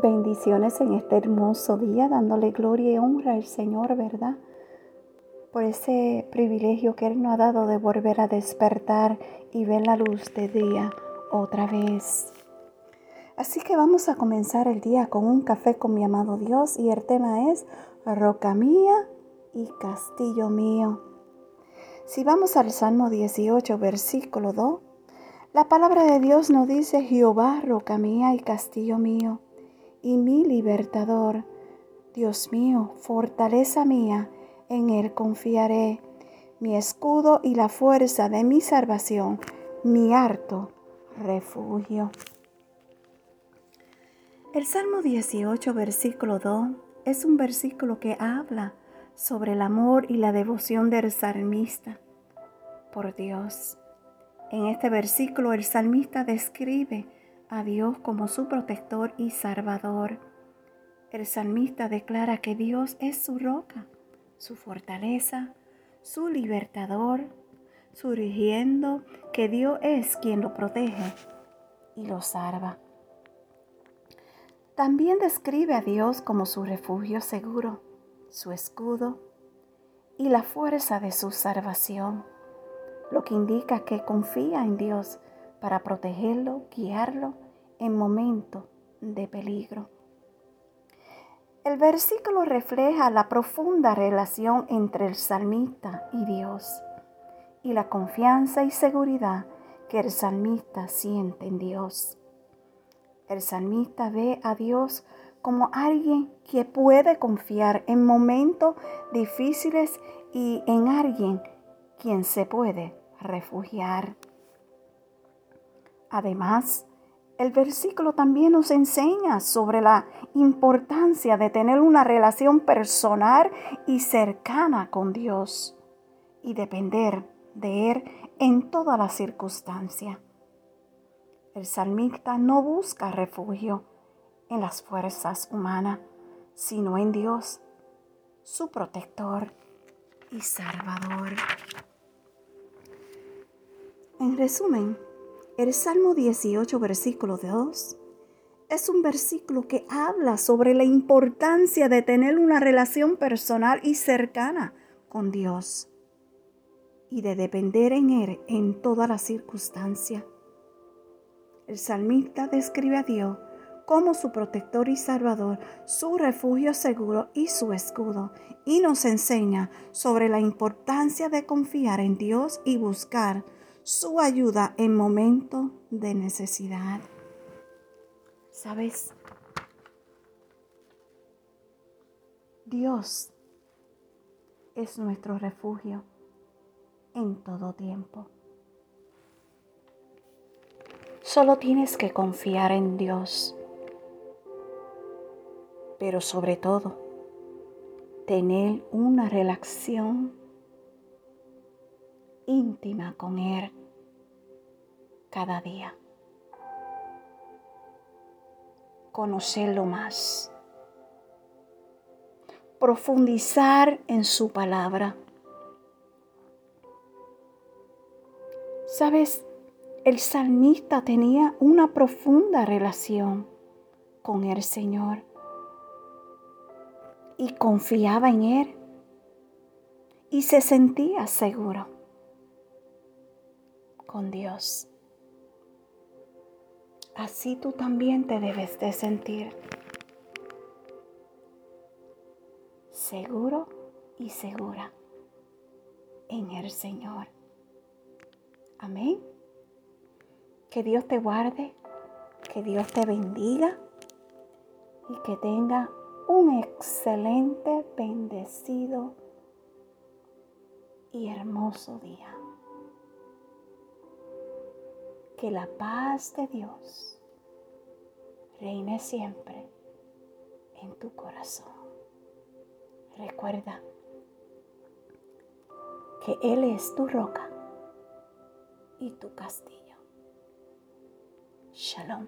Bendiciones en este hermoso día, dándole gloria y honra al Señor, ¿verdad? Por ese privilegio que Él nos ha dado de volver a despertar y ver la luz de día otra vez. Así que vamos a comenzar el día con un café con mi amado Dios y el tema es Roca mía y Castillo mío. Si vamos al Salmo 18, versículo 2, la palabra de Dios nos dice, Jehová, roca mía y castillo mío y mi libertador. Dios mío, fortaleza mía, en Él confiaré, mi escudo y la fuerza de mi salvación, mi harto refugio. El Salmo 18, versículo 2, es un versículo que habla sobre el amor y la devoción del salmista por Dios. En este versículo el salmista describe a Dios como su protector y salvador. El salmista declara que Dios es su roca, su fortaleza, su libertador, surgiendo que Dios es quien lo protege y lo salva. También describe a Dios como su refugio seguro, su escudo y la fuerza de su salvación, lo que indica que confía en Dios para protegerlo, guiarlo en momentos de peligro. El versículo refleja la profunda relación entre el salmista y Dios y la confianza y seguridad que el salmista siente en Dios. El salmista ve a Dios como alguien que puede confiar en momentos difíciles y en alguien quien se puede refugiar. Además, el versículo también nos enseña sobre la importancia de tener una relación personal y cercana con Dios y depender de Él en todas las circunstancias. El salmista no busca refugio en las fuerzas humanas, sino en Dios, su protector y salvador. En resumen, el Salmo 18, versículo 2, es un versículo que habla sobre la importancia de tener una relación personal y cercana con Dios y de depender en Él en todas las circunstancias. El salmista describe a Dios como su protector y salvador, su refugio seguro y su escudo, y nos enseña sobre la importancia de confiar en Dios y buscar su ayuda en momentos de necesidad. ¿Sabes? Dios es nuestro refugio en todo tiempo. Solo tienes que confiar en Dios, pero sobre todo, tener una relación íntima con Él cada día. Conocerlo más. Profundizar en su palabra. Sabes, el salmista tenía una profunda relación con el Señor y confiaba en Él y se sentía seguro con Dios. Así tú también te debes de sentir seguro y segura en el Señor. Amén. Que Dios te guarde, que Dios te bendiga y que tenga un excelente, bendecido y hermoso día que la paz de Dios reine siempre en tu corazón. Recuerda que Él es tu roca y tu castillo. Shalom.